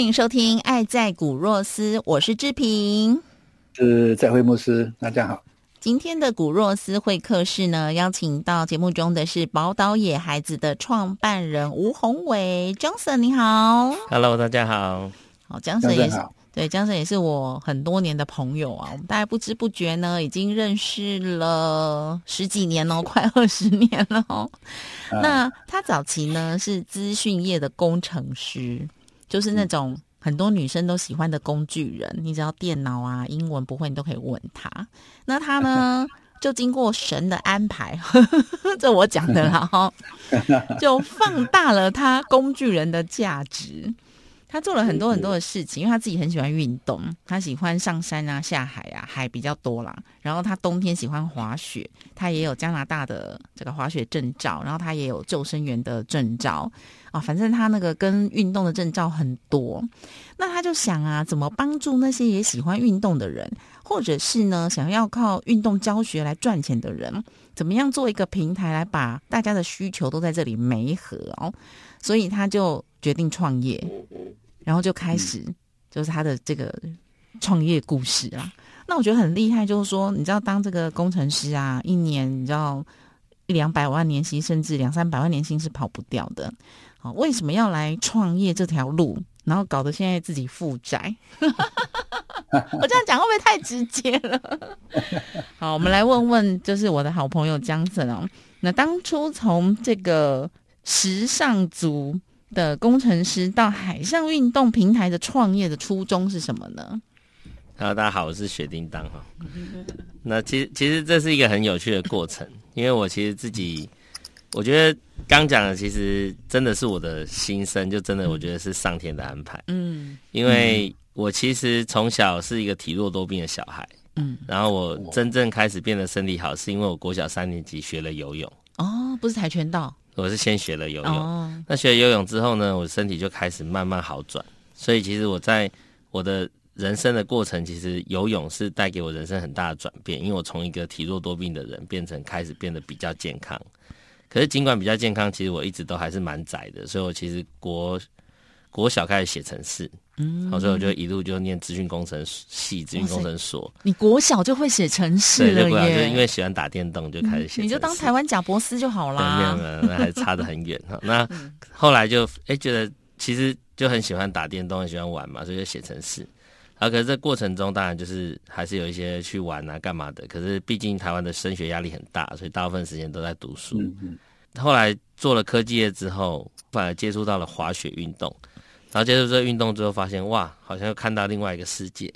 欢迎收听《爱在古若斯》，我是志平，是在会牧师，大家好。今天的古若斯会客室呢，邀请到节目中的是宝岛野孩子的创办人吴宏伟，Johnson，你好，Hello，大家好，好，Johnson 也是对，Johnson 也是我很多年的朋友啊，我们大概不知不觉呢，已经认识了十几年哦，快二十年了哦。那他早期呢是资讯业的工程师。就是那种很多女生都喜欢的工具人，你只要电脑啊、英文不会，你都可以问他。那他呢，就经过神的安排，这我讲的啦哈，就放大了他工具人的价值。他做了很多很多的事情，因为他自己很喜欢运动，他喜欢上山啊、下海啊，海比较多啦。然后他冬天喜欢滑雪，他也有加拿大的这个滑雪证照，然后他也有救生员的证照啊。反正他那个跟运动的证照很多。那他就想啊，怎么帮助那些也喜欢运动的人，或者是呢想要靠运动教学来赚钱的人，怎么样做一个平台来把大家的需求都在这里媒合哦？所以他就决定创业。然后就开始，就是他的这个创业故事啦。那我觉得很厉害，就是说，你知道，当这个工程师啊，一年你知道一两百万年薪，甚至两三百万年薪是跑不掉的。好，为什么要来创业这条路？然后搞得现在自己负债？我这样讲会不会太直接了？好，我们来问问，就是我的好朋友江森哦。那当初从这个时尚族。的工程师到海上运动平台的创业的初衷是什么呢？Hello，大家好，我是雪叮当哈。那其实其实这是一个很有趣的过程，因为我其实自己，我觉得刚讲的其实真的是我的心声，就真的我觉得是上天的安排。嗯，因为我其实从小是一个体弱多病的小孩，嗯，然后我真正开始变得身体好，是因为我国小三年级学了游泳。哦，不是跆拳道。我是先学了游泳，那学了游泳之后呢，我身体就开始慢慢好转。所以其实我在我的人生的过程，其实游泳是带给我人生很大的转变，因为我从一个体弱多病的人变成开始变得比较健康。可是尽管比较健康，其实我一直都还是蛮窄的，所以我其实国国小开始写程式。嗯，所以我就一路就念资讯工程系、资讯工程所。你国小就会写程式了耶？就因为喜欢打电动，就开始写。你就当台湾贾博斯就好啦。没有没有，那还差得很远哈。那后来就哎觉得其实就很喜欢打电动，很喜欢玩嘛，所以就写程式。啊，可是这过程中当然就是还是有一些去玩啊、干嘛的。可是毕竟台湾的升学压力很大，所以大部分时间都在读书。后来做了科技业之后，反而接触到了滑雪运动。然后接触这个运动之后，发现哇，好像又看到另外一个世界。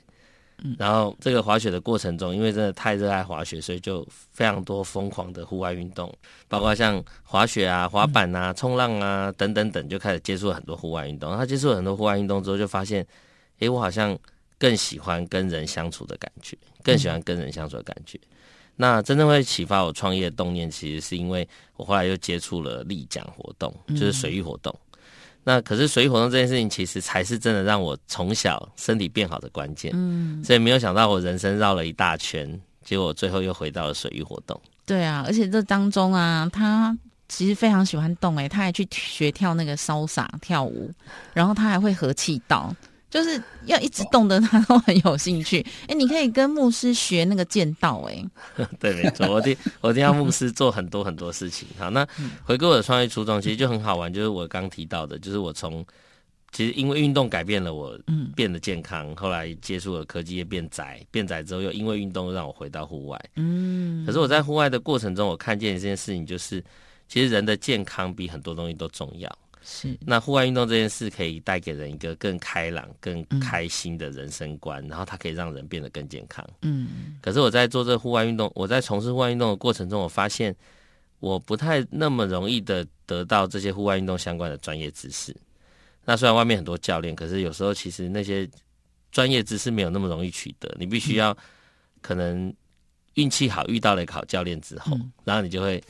嗯，然后这个滑雪的过程中，因为真的太热爱滑雪，所以就非常多疯狂的户外运动，包括像滑雪啊、滑板啊、冲浪啊等等等，就开始接触了很多户外运动。他接触了很多户外运动之后，就发现，诶，我好像更喜欢跟人相处的感觉，更喜欢跟人相处的感觉。那真正会启发我创业的动念，其实是因为我后来又接触了立桨活动，就是水域活动。那可是水域活动这件事情，其实才是真的让我从小身体变好的关键。嗯，所以没有想到我人生绕了一大圈，结果最后又回到了水域活动。对啊，而且这当中啊，他其实非常喜欢动，诶，他还去学跳那个潇洒跳舞，然后他还会和气道。就是要一直动的，他都很有兴趣。哎，你可以跟牧师学那个剑道，哎，对，没错，我听我听到牧师做很多很多事情。好，那回归我的创业初衷，其实就很好玩。就是我刚提到的，就是我从其实因为运动改变了我，嗯，变得健康。后来接触了科技业，变宅，变宅之后又因为运动让我回到户外，嗯。可是我在户外的过程中，我看见一件事情，就是其实人的健康比很多东西都重要。是，那户外运动这件事可以带给人一个更开朗、更开心的人生观，然后它可以让人变得更健康。嗯，可是我在做这户外运动，我在从事户外运动的过程中，我发现我不太那么容易的得到这些户外运动相关的专业知识。那虽然外面很多教练，可是有时候其实那些专业知识没有那么容易取得，你必须要可能运气好遇到了一个好教练之后，然后你就会。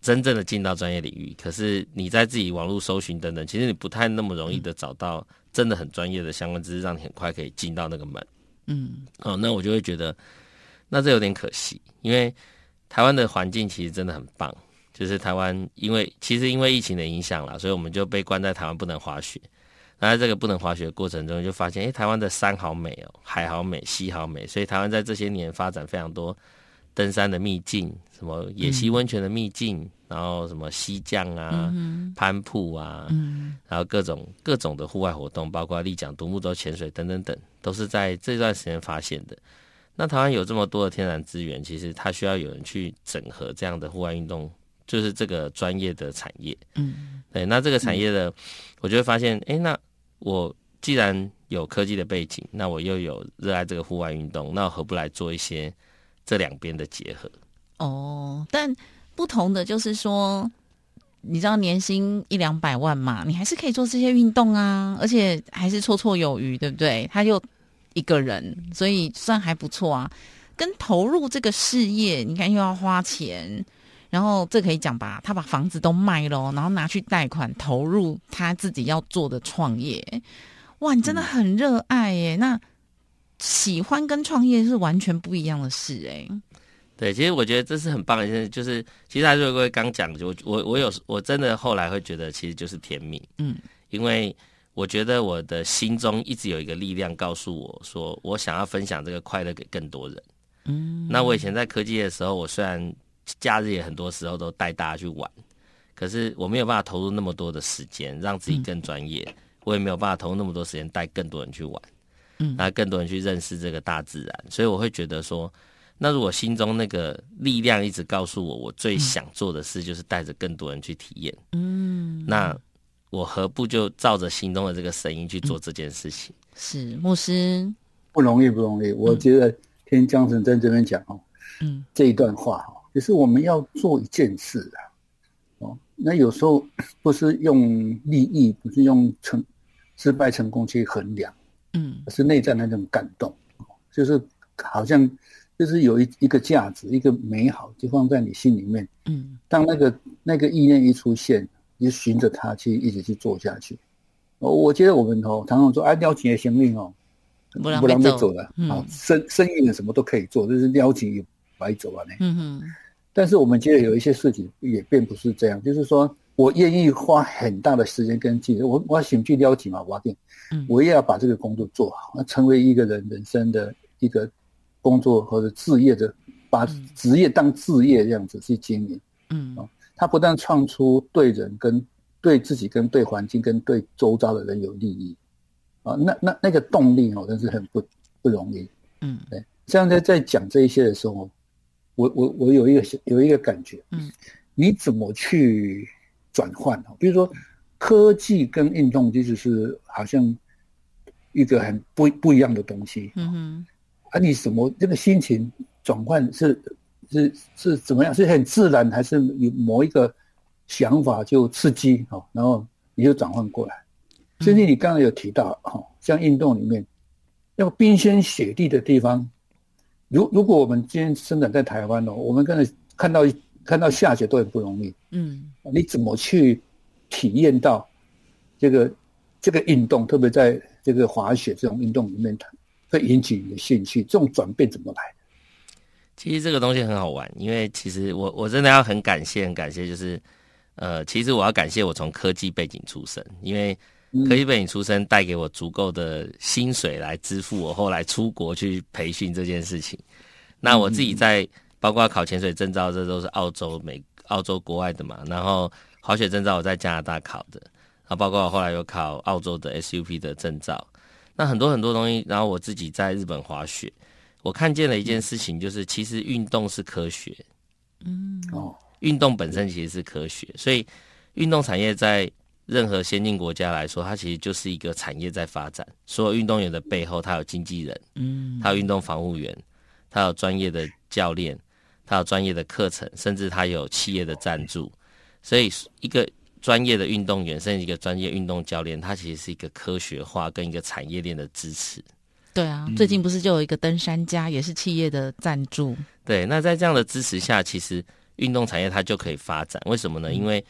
真正的进到专业领域，可是你在自己网络搜寻等等，其实你不太那么容易的找到真的很专业的相关知识，让你很快可以进到那个门。嗯，哦，那我就会觉得，那这有点可惜，因为台湾的环境其实真的很棒，就是台湾因为其实因为疫情的影响啦，所以我们就被关在台湾不能滑雪。那在这个不能滑雪的过程中，就发现，哎，台湾的山好美哦，海好美，溪好美，所以台湾在这些年发展非常多。登山的秘境，什么野溪温泉的秘境，然后什么溪降啊、攀瀑啊，然后各种各种的户外活动，包括丽江、独木舟、潜水等等等，都是在这段时间发现的。那台湾有这么多的天然资源，其实它需要有人去整合这样的户外运动，就是这个专业的产业。嗯，对，那这个产业的，我就会发现，哎，那我既然有科技的背景，那我又有热爱这个户外运动，那我何不来做一些？这两边的结合哦，但不同的就是说，你知道年薪一两百万嘛，你还是可以做这些运动啊，而且还是绰绰有余，对不对？他又一个人，所以算还不错啊。跟投入这个事业，你看又要花钱，然后这可以讲吧？他把房子都卖了，然后拿去贷款投入他自己要做的创业，哇，你真的很热爱耶！那。喜欢跟创业是完全不一样的事，哎，对，其实我觉得这是很棒的一件事，就是其实还是各位刚讲，就我我有我真的后来会觉得，其实就是甜蜜，嗯，因为我觉得我的心中一直有一个力量告诉我说，我想要分享这个快乐给更多人，嗯，那我以前在科技的时候，我虽然假日也很多时候都带大家去玩，可是我没有办法投入那么多的时间让自己更专业，我也没有办法投入那么多时间带更多人去玩。嗯，那更多人去认识这个大自然，所以我会觉得说，那如果心中那个力量一直告诉我，我最想做的事就是带着更多人去体验。嗯，那我何不就照着心中的这个声音去做这件事情？是牧师不容易，不容易。我觉得听江神在这边讲哦，嗯，这一段话哈，就是我们要做一件事啊，哦，那有时候不是用利益，不是用成失败成功去衡量。嗯，是内在那种感动，就是好像就是有一一个价值，一个美好，就放在你心里面。嗯，当那个那个意念一出现，你就循着它去一直去做下去。我我觉得我们哦，常常说啊，撩起的生命哦，不然被走了啊，生生意的什么都可以做，就是撩起也白走啊。嗯哼。但是我们觉得有一些事情也并不是这样，就是说。我愿意花很大的时间跟精力，我我想去了解嘛，我定，我也要把这个工作做好，那成为一个人人生的一个工作或者置业的，把职业当置业这样子去经营，嗯，啊他不但创出对人跟对自己跟对环境跟对周遭的人有利益，啊，那那那个动力哦，真是很不不容易，嗯，对，像在在讲这一些的时候，我我我有一个有一个感觉，嗯，你怎么去？转换啊，比如说科技跟运动，其实是好像一个很不不一样的东西。嗯哼，啊，你什么这个心情转换是是是怎么样？是很自然，还是有某一个想法就刺激哦，然后你就转换过来。甚至你刚刚有提到哈，像运动里面要冰天雪地的地方，如如果我们今天生长在台湾哦，我们刚才看到。看到下雪都很不容易，嗯，你怎么去体验到这个这个运动？特别在这个滑雪这种运动里面，它会引起你的兴趣。这种转变怎么来其实这个东西很好玩，因为其实我我真的要很感谢，很感谢，就是呃，其实我要感谢我从科技背景出身，因为科技背景出身带给我足够的薪水来支付我后来出国去培训这件事情。那我自己在。包括考潜水证照，这都是澳洲、美、澳洲国外的嘛。然后滑雪证照我在加拿大考的，然后包括我后来有考澳洲的 SUP 的证照。那很多很多东西，然后我自己在日本滑雪，我看见了一件事情，就是其实运动是科学。嗯，哦，运动本身其实是科学，所以运动产业在任何先进国家来说，它其实就是一个产业在发展。所有运动员的背后，他有经纪人，嗯，他有运动防护员，他有专业的教练，他有专业的课程，甚至他有企业的赞助。所以，一个专业的运动员，甚至一个专业运动教练，他其实是一个科学化跟一个产业链的支持。对啊，最近不是就有一个登山家，也是企业的赞助。对，那在这样的支持下，其实运动产业它就可以发展。为什么呢？因为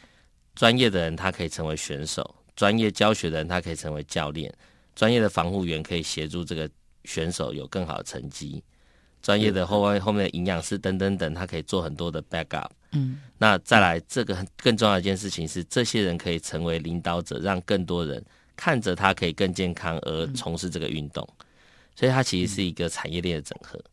专业的人他可以成为选手，专业教学的人他可以成为教练，专业的防护员可以协助这个选手有更好的成绩，专业的后外后面的营养师等等等，他可以做很多的 backup。嗯，那再来这个更重要的一件事情是，这些人可以成为领导者，让更多人看着他可以更健康而从事这个运动。所以它其实是一个产业链的整合。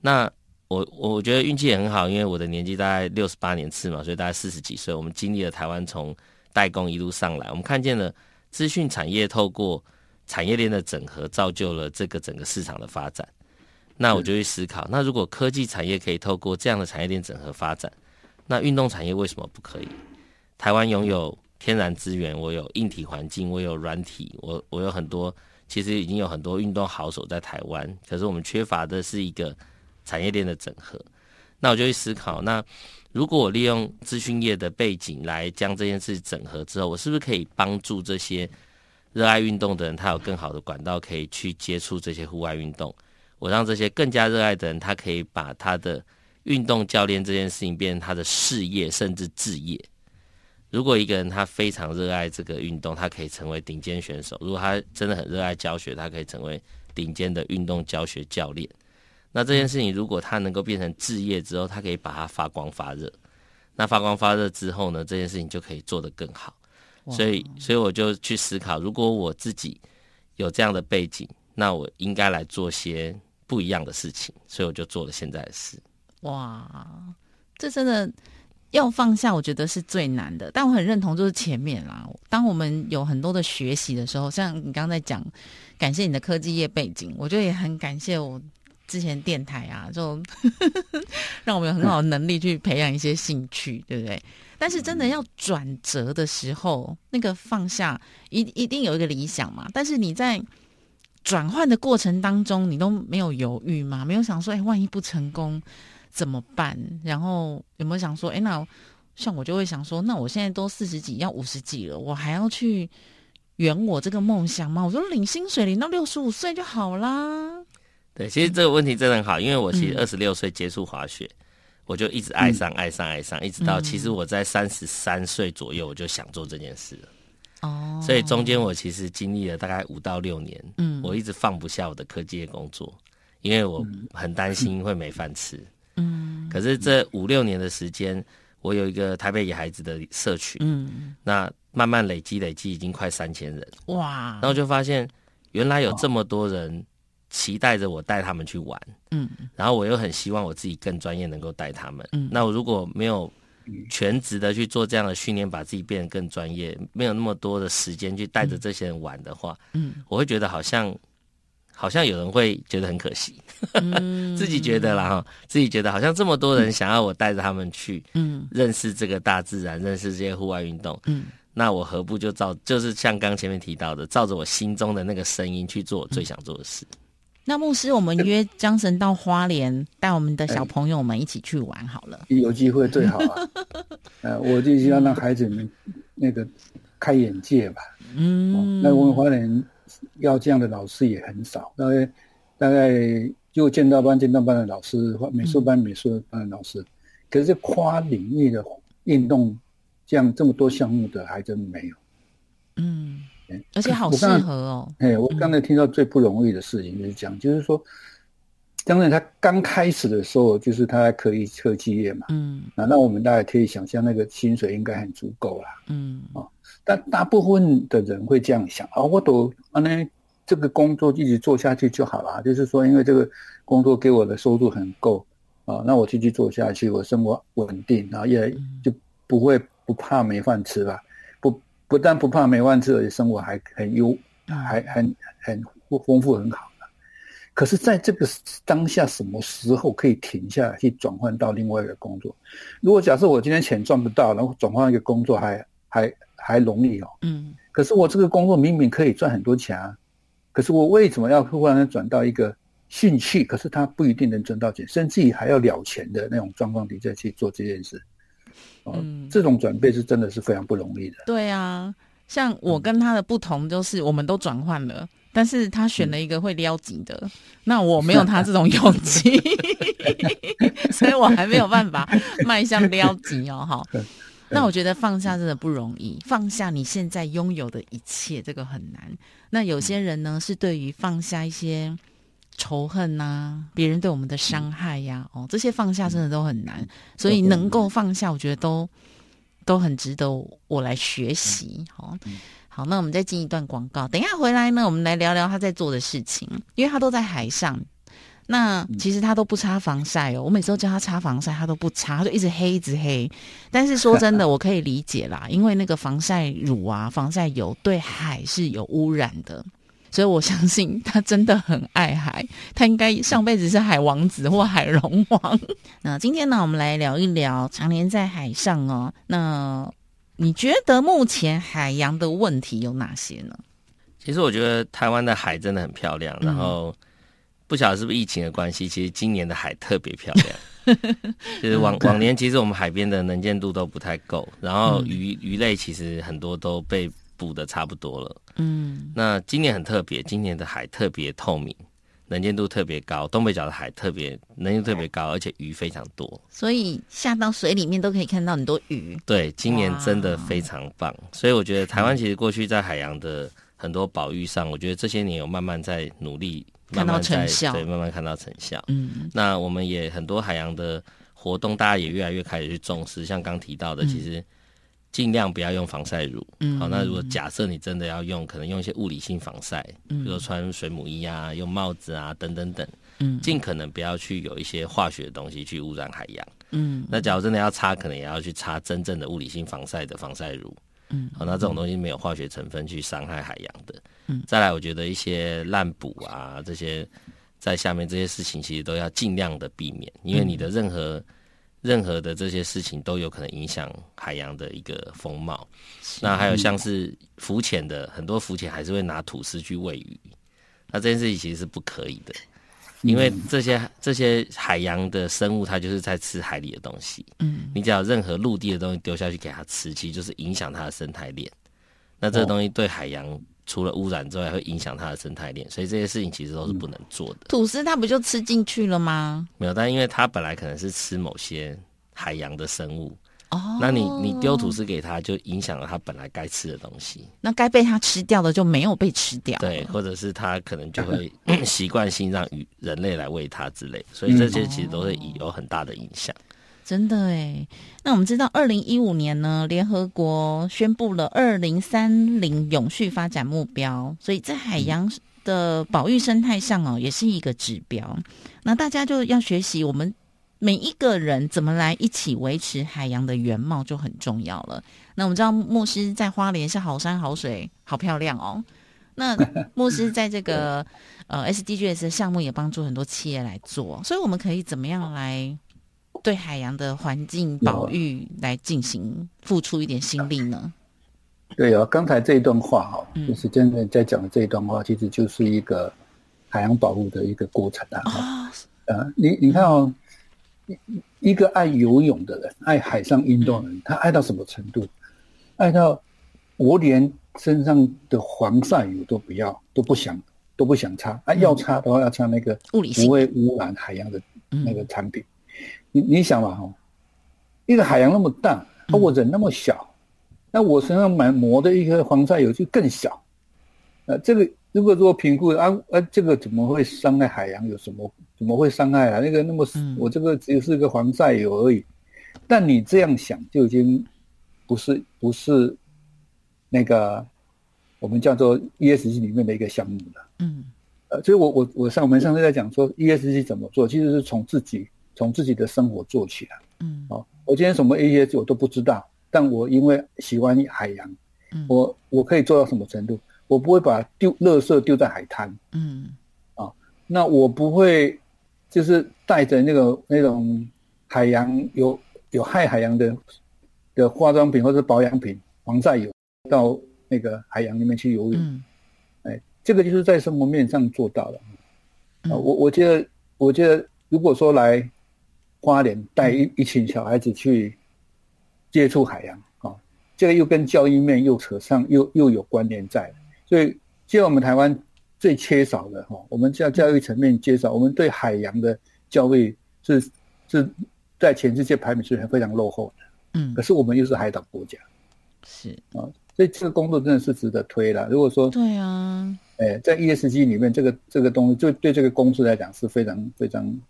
那我我觉得运气也很好，因为我的年纪大概六十八年次嘛，所以大概四十几岁，我们经历了台湾从代工一路上来，我们看见了资讯产业透过产业链的整合，造就了这个整个市场的发展。那我就去思考，那如果科技产业可以透过这样的产业链整合发展，那运动产业为什么不可以？台湾拥有天然资源，我有硬体环境，我有软体，我我有很多。其实已经有很多运动好手在台湾，可是我们缺乏的是一个产业链的整合。那我就去思考，那如果我利用资讯业的背景来将这件事整合之后，我是不是可以帮助这些热爱运动的人，他有更好的管道可以去接触这些户外运动？我让这些更加热爱的人，他可以把他的运动教练这件事情变成他的事业，甚至置业。如果一个人他非常热爱这个运动，他可以成为顶尖选手；如果他真的很热爱教学，他可以成为顶尖的运动教学教练。那这件事情如果他能够变成置业之后，他可以把它发光发热。那发光发热之后呢，这件事情就可以做得更好。所以，所以我就去思考，如果我自己有这样的背景，那我应该来做些不一样的事情。所以我就做了现在的事。哇，这真的。要放下，我觉得是最难的。但我很认同，就是前面啦。当我们有很多的学习的时候，像你刚刚在讲，感谢你的科技业背景，我觉得也很感谢我之前电台啊，就 让我们有很好的能力去培养一些兴趣，对不对？但是真的要转折的时候，那个放下一一定有一个理想嘛。但是你在转换的过程当中，你都没有犹豫吗？没有想说，哎，万一不成功？怎么办？然后有没有想说，哎，那像我就会想说，那我现在都四十几，要五十几了，我还要去圆我这个梦想吗？我说领薪水领到六十五岁就好啦。对，其实这个问题真的很好，因为我其实二十六岁接触滑雪，我就一直爱上爱上爱上，一直到其实我在三十三岁左右，我就想做这件事了。哦，所以中间我其实经历了大概五到六年，嗯，我一直放不下我的科技工作，因为我很担心会没饭吃。嗯，可是这五六年的时间，我有一个台北野孩子的社群，嗯，那慢慢累积累积，已经快三千人，哇！然后就发现原来有这么多人期待着我带他们去玩，嗯，然后我又很希望我自己更专业，能够带他们，嗯，那我如果没有全职的去做这样的训练，把自己变得更专业，没有那么多的时间去带着这些人玩的话，嗯，我会觉得好像。好像有人会觉得很可惜，自己觉得啦哈，自己觉得好像这么多人想要我带着他们去，嗯，认识这个大自然，认识这些户外运动，嗯，那我何不就照，就是像刚前面提到的，照着我心中的那个声音去做我最想做的事。那牧师，我们约江神到花莲，带我们的小朋友们一起去玩好了。有机会最好啊，呃，我就要让孩子们那个开眼界吧。嗯，那我们花莲。要这样的老师也很少，大概大概就剑道班、剑道班的老师，美术班、美术班的老师，可是跨领域的运动，这样这么多项目的还真没有。嗯，而且好适合哦。哎，我刚才听到最不容易的事情就是讲，就是说，当然他刚开始的时候，就是他可以科技业嘛。嗯，那那我们大家可以想象，那个薪水应该很足够啦。嗯，啊。但大部分的人会这样想啊，我都啊那这个工作一直做下去就好了，就是说，因为这个工作给我的收入很够啊，那我继续做下去，我生活稳定，然后也就不会不怕没饭吃了，不不但不怕没饭吃，而且生活还很优，还很很丰富很好的。可是在这个当下，什么时候可以停下来去转换到另外一个工作？如果假设我今天钱赚不到，然后转换一个工作还还还容易哦。嗯。可是我这个工作明明可以赚很多钱啊，可是我为什么要忽然转到一个兴趣？可是他不一定能赚到钱，甚至于还要了钱的那种状况底下去做这件事。嗯。这种转变是真的是非常不容易的。对啊。像我跟他的不同，就是我们都转换了，但是他选了一个会撩紧的，那我没有他这种勇气，所以我还没有办法迈向撩紧哦，哈。那我觉得放下真的不容易，放下你现在拥有的一切，这个很难。那有些人呢，是对于放下一些仇恨呐，别人对我们的伤害呀，哦，这些放下真的都很难，所以能够放下，我觉得都。都很值得我来学习，好，好，那我们再进一段广告，等一下回来呢，我们来聊聊他在做的事情，因为他都在海上，那其实他都不擦防晒哦，我每次都叫他擦防晒，他都不擦，他就一直黑一直黑，但是说真的，我可以理解啦，因为那个防晒乳啊、防晒油对海是有污染的。所以我相信他真的很爱海，他应该上辈子是海王子或海龙王。那今天呢，我们来聊一聊常年在海上哦。那你觉得目前海洋的问题有哪些呢？其实我觉得台湾的海真的很漂亮，然后不晓得是不是疫情的关系，其实今年的海特别漂亮。就是往往年其实我们海边的能见度都不太够，然后鱼鱼类其实很多都被。补的差不多了，嗯，那今年很特别，今年的海特别透明，能见度特别高，东北角的海特别能见度特别高，而且鱼非常多，所以下到水里面都可以看到很多鱼。对，今年真的非常棒，所以我觉得台湾其实过去在海洋的很多保育上，我觉得这些年有慢慢在努力，看到成效，对，慢慢看到成效。嗯，那我们也很多海洋的活动，大家也越来越开始去重视，像刚提到的，其实。尽量不要用防晒乳。嗯，好，那如果假设你真的要用，可能用一些物理性防晒，比如说穿水母衣啊，用帽子啊，等等等。嗯，尽可能不要去有一些化学的东西去污染海洋。嗯，那假如真的要擦，可能也要去擦真正的物理性防晒的防晒乳。嗯，好，那这种东西没有化学成分去伤害海洋的。嗯，再来，我觉得一些滥捕啊，这些在下面这些事情，其实都要尽量的避免，因为你的任何。任何的这些事情都有可能影响海洋的一个风貌。那还有像是浮潜的，很多浮潜还是会拿吐司去喂鱼。那这件事情其实是不可以的，因为这些这些海洋的生物，它就是在吃海里的东西。嗯，你只要任何陆地的东西丢下去给它吃，其实就是影响它的生态链。那这个东西对海洋。除了污染之外，会影响它的生态链，所以这些事情其实都是不能做的。吐司它不就吃进去了吗？没有，但因为它本来可能是吃某些海洋的生物哦，那你你丢吐司给它，就影响了它本来该吃的东西。那该被它吃掉的就没有被吃掉，对，或者是它可能就会 习惯性让与人类来喂它之类，所以这些其实都会有很大的影响。真的哎，那我们知道，二零一五年呢，联合国宣布了二零三零永续发展目标，所以在海洋的保育生态上哦，也是一个指标。那大家就要学习，我们每一个人怎么来一起维持海洋的原貌就很重要了。那我们知道，牧师在花莲是好山好水好漂亮哦。那牧师在这个 呃 SDGs 的项目也帮助很多企业来做，所以我们可以怎么样来？对海洋的环境保育来进行付出一点心力呢？对啊，刚才这一段话哈，就是真的在讲的这一段话，其实就是一个海洋保护的一个过程啊。啊，你你看哦，一个爱游泳的人，爱海上运动的人，他爱到什么程度？爱到我连身上的防晒油都不要，都不想，都不想擦。啊，要擦的话，要擦那个物理不会污染海洋的那个产品。你你想嘛哈，一个海洋那么大，而我人那么小，那我身上满磨的一个防晒油就更小，呃，这个如果说评估啊啊，这个怎么会伤害海洋？有什么怎么会伤害啊？那个那么我这个只有是个防晒油而已，但你这样想就已经不是不是那个我们叫做 ESG 里面的一个项目了。嗯，呃，所以我我我上我们上次在讲说 ESG 怎么做，其实是从自己。从自己的生活做起来，嗯，哦，我今天什么 AES 我都不知道，但我因为喜欢海洋，嗯，我我可以做到什么程度？我不会把丢垃圾丢在海滩，嗯，啊，那我不会就是带着那个那种海洋有有害海洋的的化妆品或者保养品、防晒油到那个海洋里面去游泳。哎，这个就是在生活面上做到了。啊，我我觉得，我觉得如果说来花莲带一一群小孩子去接触海洋，啊，这个又跟教育面又扯上，又又有关联在。所以，现在我们台湾最缺少的哈，我们教教育层面缺少，我们对海洋的教育是是在全世界排名是非常落后的。嗯，可是我们又是海岛国家，是啊，所以这个工作真的是值得推了。如果说对啊，哎，在 ESG 里面，这个这个东西，就对这个公司来讲是非常非常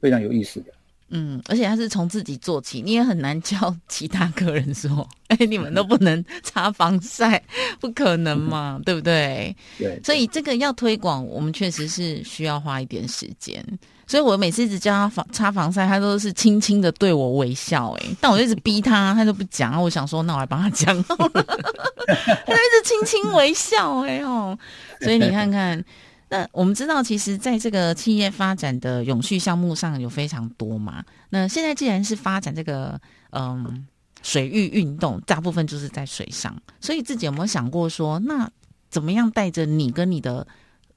非常有意思的。嗯，而且他是从自己做起，你也很难教其他客人说，哎，你们都不能擦防晒，不可能嘛，对不对？对。所以这个要推广，我们确实是需要花一点时间。所以我每次一直叫他防擦防晒，他都是轻轻的对我微笑，哎，但我一直逼他，他都不讲。我想说，那我来帮他讲，他一直轻轻微笑，哎哦，所以你看看。那我们知道，其实在这个企业发展的永续项目上有非常多嘛。那现在既然是发展这个嗯水域运动，大部分就是在水上，所以自己有没有想过说，那怎么样带着你跟你的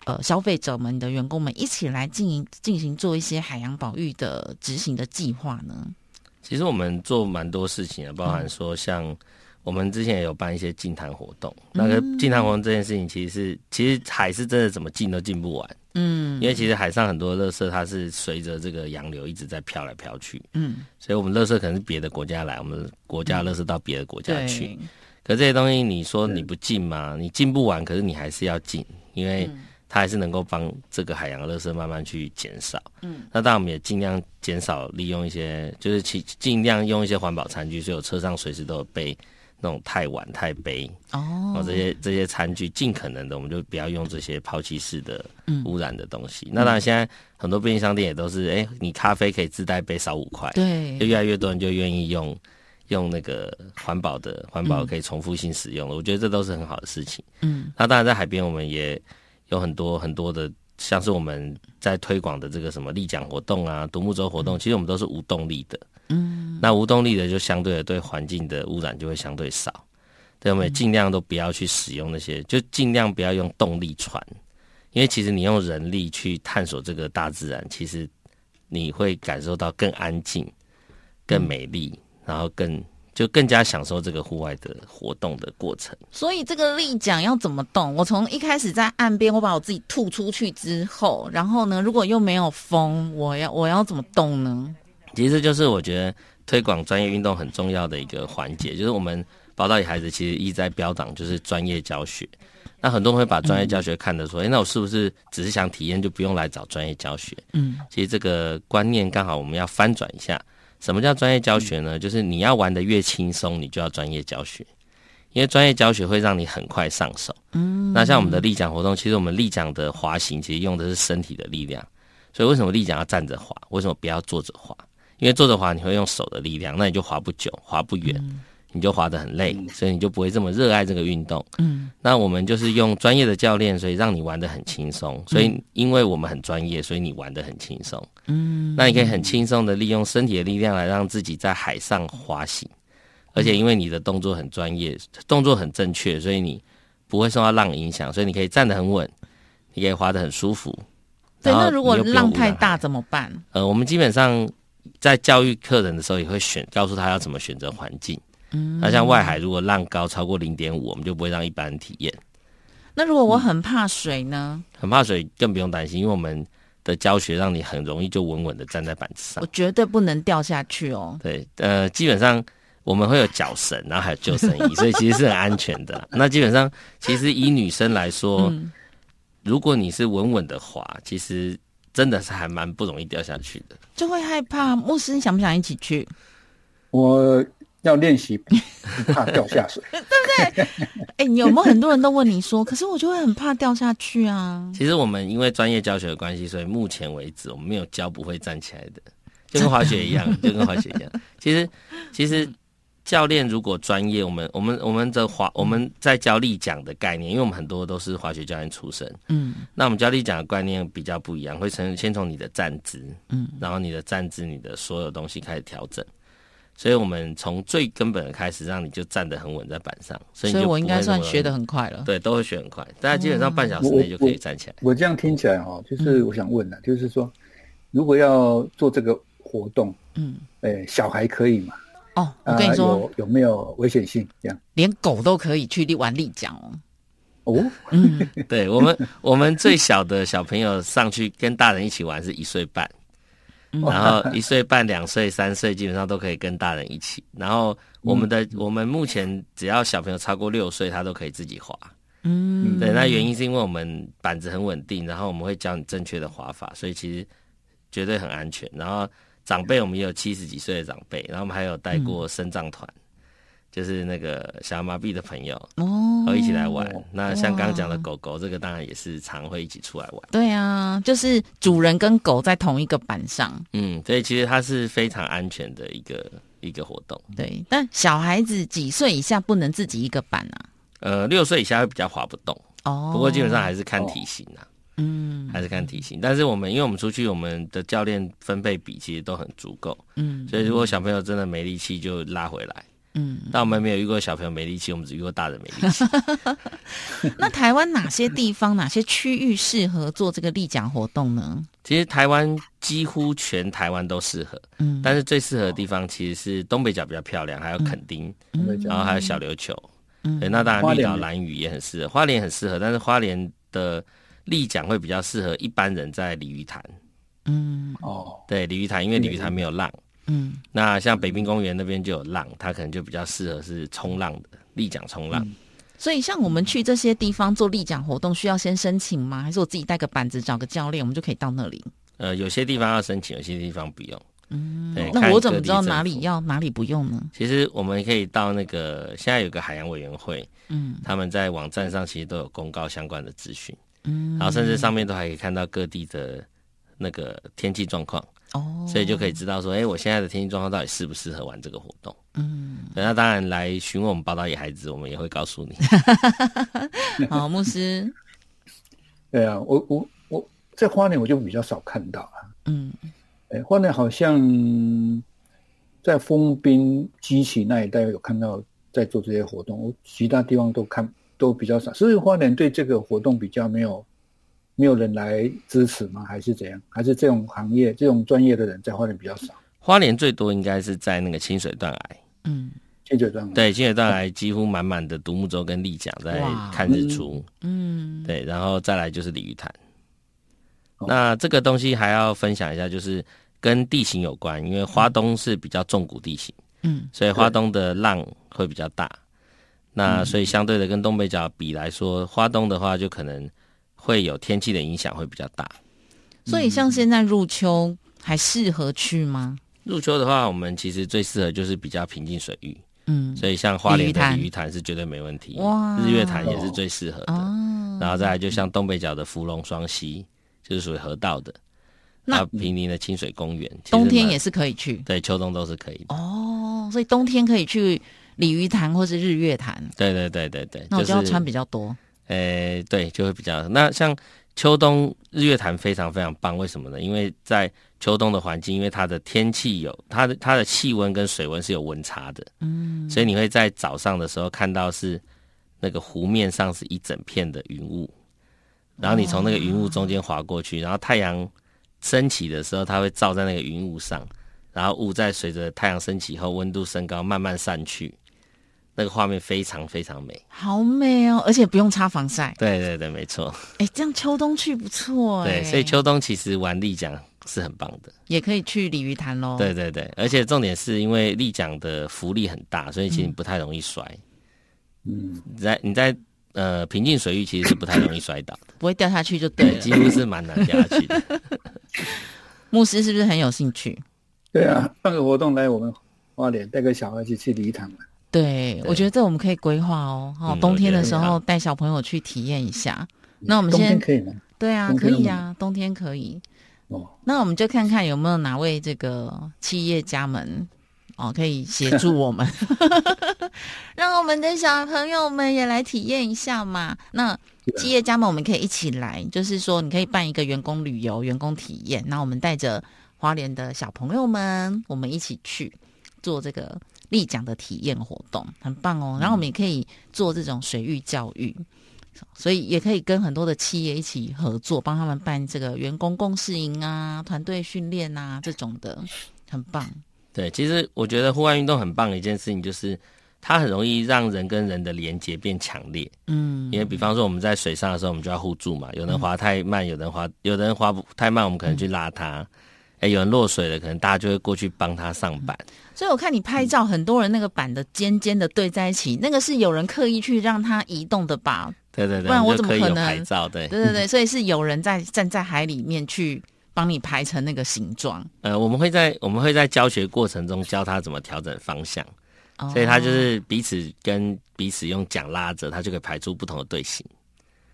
呃消费者们、的员工们一起来进行进行做一些海洋保育的执行的计划呢？其实我们做蛮多事情的，包含说像。我们之前也有办一些净滩活动，那个净滩活动这件事情，其实是其实海是真的怎么进都进不完，嗯，因为其实海上很多垃圾它是随着这个洋流一直在飘来飘去，嗯，所以我们垃圾可能是别的国家来，我们国家垃圾到别的国家去，可这些东西你说你不进吗？你进不完，可是你还是要进，因为它还是能够帮这个海洋垃圾慢慢去减少，嗯，那当然我们也尽量减少利用一些，就是尽尽量用一些环保餐具，所以我车上随时都有备。那种太碗、太杯哦，这些这些餐具，尽可能的，我们就不要用这些抛弃式的污染的东西。那当然，现在很多便利商店也都是，哎，你咖啡可以自带杯，少五块，对，就越来越多人就愿意用用那个环保的环保可以重复性使用了。我觉得这都是很好的事情。嗯，那当然在海边，我们也有很多很多的，像是我们在推广的这个什么立桨活动啊、独木舟活动，其实我们都是无动力的。嗯，那无动力的就相对的对环境的污染就会相对少，对，我们尽量都不要去使用那些，就尽量不要用动力船，因为其实你用人力去探索这个大自然，其实你会感受到更安静、更美丽，然后更就更加享受这个户外的活动的过程。所以这个力桨要怎么动？我从一开始在岸边，我把我自己吐出去之后，然后呢，如果又没有风，我要我要怎么动呢？其实就是我觉得推广专业运动很重要的一个环节，就是我们宝岛里孩子其实一直在标榜就是专业教学。那很多人会把专业教学看得说，哎，那我是不是只是想体验就不用来找专业教学？嗯，其实这个观念刚好我们要翻转一下。什么叫专业教学呢？就是你要玩的越轻松，你就要专业教学，因为专业教学会让你很快上手。嗯，那像我们的立桨活动，其实我们立桨的滑行其实用的是身体的力量，所以为什么立桨要站着滑？为什么不要坐着滑？因为坐着滑，你会用手的力量，那你就滑不久，滑不远，你就滑得很累，所以你就不会这么热爱这个运动。嗯，那我们就是用专业的教练，所以让你玩得很轻松。所以因为我们很专业，所以你玩得很轻松。嗯，那你可以很轻松的利用身体的力量来让自己在海上滑行，而且因为你的动作很专业，动作很正确，所以你不会受到浪影响，所以你可以站得很稳，你可以滑得很舒服。对，那如果浪太大怎么办？呃，我们基本上。在教育客人的时候，也会选告诉他要怎么选择环境。嗯，那像外海，如果浪高超过零点五，我们就不会让一般人体验。那如果我很怕水呢？很怕水，更不用担心，因为我们的教学让你很容易就稳稳的站在板子上。我绝对不能掉下去哦。对，呃，基本上我们会有脚绳，然后还有救生衣，所以其实是很安全的。那基本上，其实以女生来说，如果你是稳稳的滑，其实。真的是还蛮不容易掉下去的，就会害怕。牧师，你想不想一起去？我要练习，怕掉下水，对不对？哎，有没有很多人都问你说？可是我就会很怕掉下去啊。其实我们因为专业教学的关系，所以目前为止我们没有教不会站起来的，就跟滑雪一样，就跟滑雪一样。其实，其实教练如果专业，我们我们我们的滑我们在教力讲的概念，因为我们很多都是滑雪教练出身，嗯，那我们教力讲的观念比较不一样，会从先从你的站姿，嗯，然后你的站姿，你的所有东西开始调整，所以我们从最根本的开始，让你就站得很稳在板上，所以我应该算学的很快了，对，都会学很快，大家基本上半小时内就可以站起来。我这样听起来哈，就是我想问的，就是说，如果要做这个活动，嗯，诶，小孩可以吗？哦，我跟你说，有没有危险性？这样，连狗都可以去玩立桨哦。哦，嗯，对我们，我们最小的小朋友上去跟大人一起玩是一岁半，然后一岁半、两岁、三岁基本上都可以跟大人一起。然后我们的我们目前只要小朋友超过六岁，他都可以自己滑。嗯，对，那原因是因为我们板子很稳定，然后我们会教你正确的滑法，所以其实绝对很安全。然后。长辈我们也有七十几岁的长辈，然后我们还有带过生藏团，就是那个小儿麻痹的朋友哦，一起来玩。那像刚刚讲的狗狗，这个当然也是常会一起出来玩。对啊，就是主人跟狗在同一个板上。嗯，所以其实它是非常安全的一个一个活动。对，但小孩子几岁以下不能自己一个板啊？呃，六岁以下会比较滑不动哦。不过基本上还是看体型啊。嗯，还是看体型，但是我们因为我们出去，我们的教练分配比其实都很足够，嗯，所以如果小朋友真的没力气，就拉回来，嗯。但我们没有遇过小朋友没力气，我们只遇过大人没力气。那台湾哪些地方、哪些区域适合做这个立桨活动呢？其实台湾几乎全台湾都适合，嗯，但是最适合的地方其实是东北角比较漂亮，还有垦丁，然后还有小琉球，嗯，那当然绿岛、蓝屿也很适合，花莲很适合，但是花莲的。立桨会比较适合一般人在鲤鱼潭，嗯，哦，对，鲤鱼潭，因为鲤鱼潭没有浪，嗯，那像北滨公园那边就有浪，它可能就比较适合是冲浪的立桨冲浪。所以像我们去这些地方做立桨活动，需要先申请吗？还是我自己带个板子找个教练，我们就可以到那里？呃，有些地方要申请，有些地方不用。嗯，那我怎么知道哪里要哪里不用呢？其实我们可以到那个现在有个海洋委员会，嗯，他们在网站上其实都有公告相关的资讯。嗯，然后甚至上面都还可以看到各地的那个天气状况哦，所以就可以知道说，哎，我现在的天气状况到底适不适合玩这个活动？嗯，那当然来询问我们报道野孩子，我们也会告诉你。好，牧师。对啊，我我我在花莲我就比较少看到啊。嗯，哎，花莲好像在丰滨、基奇那一带有看到在做这些活动，我其他地方都看。都比较少，所以花莲对这个活动比较没有没有人来支持吗？还是怎样？还是这种行业、这种专业的人在花莲比较少？花莲最多应该是在那个清水断崖，嗯，清水断崖对清水断崖几乎满满的独木舟跟立桨在看日出，嗯，对，然后再来就是鲤鱼潭。那这个东西还要分享一下，就是跟地形有关，因为花东是比较重谷地形，嗯，所以花东的浪会比较大。那所以相对的跟东北角比来说，花东的话就可能会有天气的影响会比较大。所以像现在入秋还适合去吗？入秋的话，我们其实最适合就是比较平静水域。嗯，所以像花莲的鲤鱼潭是绝对没问题。哇，日月潭也是最适合的。哦，然后再来就像东北角的芙蓉双溪，就是属于河道的。那平林的清水公园，冬天也是可以去。对，秋冬都是可以。哦，所以冬天可以去。鲤鱼潭或是日月潭，对对对对对，那我就要穿比较多。诶，对，就会比较。那像秋冬日月潭非常非常棒，为什么呢？因为在秋冬的环境，因为它的天气有它的它的气温跟水温是有温差的，嗯，所以你会在早上的时候看到是那个湖面上是一整片的云雾，然后你从那个云雾中间划过去，然后太阳升起的时候，它会照在那个云雾上，然后雾在随着太阳升起后温度升高慢慢散去。那个画面非常非常美，好美哦！而且不用擦防晒。对对对，没错。哎，这样秋冬去不错。对，所以秋冬其实玩丽江是很棒的，也可以去鲤鱼潭喽。对对对，而且重点是因为丽江的浮力很大，所以其实不太容易摔。嗯，在你在呃平静水域其实是不太容易摔倒的，不会掉下去就对，几乎是蛮难掉下去的。牧师是不是很有兴趣？对啊，办个活动来我们花莲，带个小孩去去鲤鱼潭玩。对，我觉得这我们可以规划哦。哦，冬天的时候带小朋友去体验一下。那我们先可以吗？对啊，可以啊，冬天可以。哦，那我们就看看有没有哪位这个企业家们哦，可以协助我们，让我们的小朋友们也来体验一下嘛。那企业家们，我们可以一起来，就是说，你可以办一个员工旅游、员工体验，那我们带着花莲的小朋友们，我们一起去做这个立奖的体验活动，很棒哦。然后我们也可以做这种水域教育。所以也可以跟很多的企业一起合作，帮他们办这个员工共事营啊、团队训练啊这种的，很棒。对，其实我觉得户外运动很棒的一件事情，就是它很容易让人跟人的连接变强烈。嗯，因为比方说我们在水上的时候，我们就要互助嘛。有人滑太慢，有人滑，有人滑不太慢，我们可能去拉他。哎，有人落水了，可能大家就会过去帮他上板。所以我看你拍照，很多人那个板的尖尖的对在一起，那个是有人刻意去让它移动的吧？对对对，不然我怎么可能拍照？对对对对，所以是有人在站在海里面去帮你排成那个形状。呃，我们会在我们会在教学过程中教他怎么调整方向，所以他就是彼此跟彼此用桨拉着，他就可以排出不同的队形。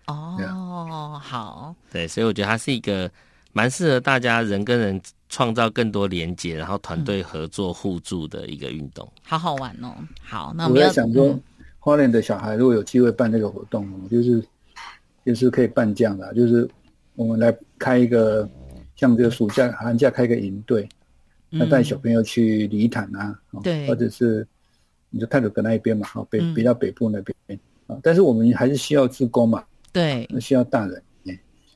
哦，好。对，所以我觉得它是一个蛮适合大家人跟人创造更多连接，然后团队合作互助的一个运动。好好玩哦！好，那我要想说。花莲的小孩如果有机会办这个活动，就是就是可以办这样的，就是我们来开一个像这个暑假寒假开个营队，那带小朋友去离潭啊，对，或者是你就泰鲁阁那一边嘛，好北比较北部那边啊，但是我们还是需要职工嘛，对，需要大人，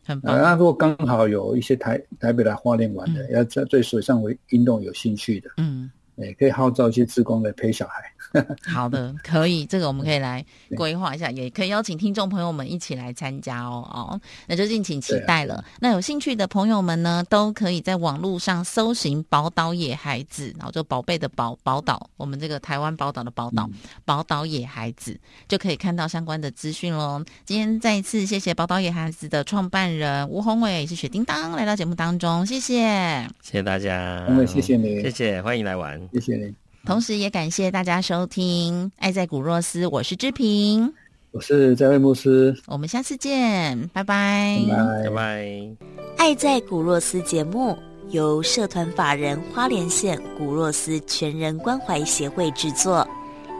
很棒。那如果刚好有一些台台北来花莲玩的，要在对水上运动有兴趣的，嗯，也可以号召一些职工来陪小孩。好的，可以，这个我们可以来规划一下，也可以邀请听众朋友们一起来参加哦哦，那就敬请期待了。那有兴趣的朋友们呢，都可以在网络上搜寻“宝岛野孩子”，然后就宝贝的宝宝岛，我们这个台湾宝岛的宝岛，宝岛野孩子就可以看到相关的资讯喽。今天再一次谢谢宝岛野孩子的创办人吴宏伟，是雪叮当来到节目当中，谢谢，谢谢大家，谢谢你，谢谢，欢迎来玩，谢谢你。同时也感谢大家收听《爱在古若斯》，我是志平，我是在位牧师，我们下次见，拜拜，拜拜。《爱在古若斯》节目由社团法人花莲县古若斯全人关怀协会制作，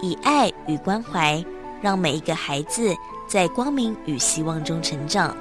以爱与关怀，让每一个孩子在光明与希望中成长。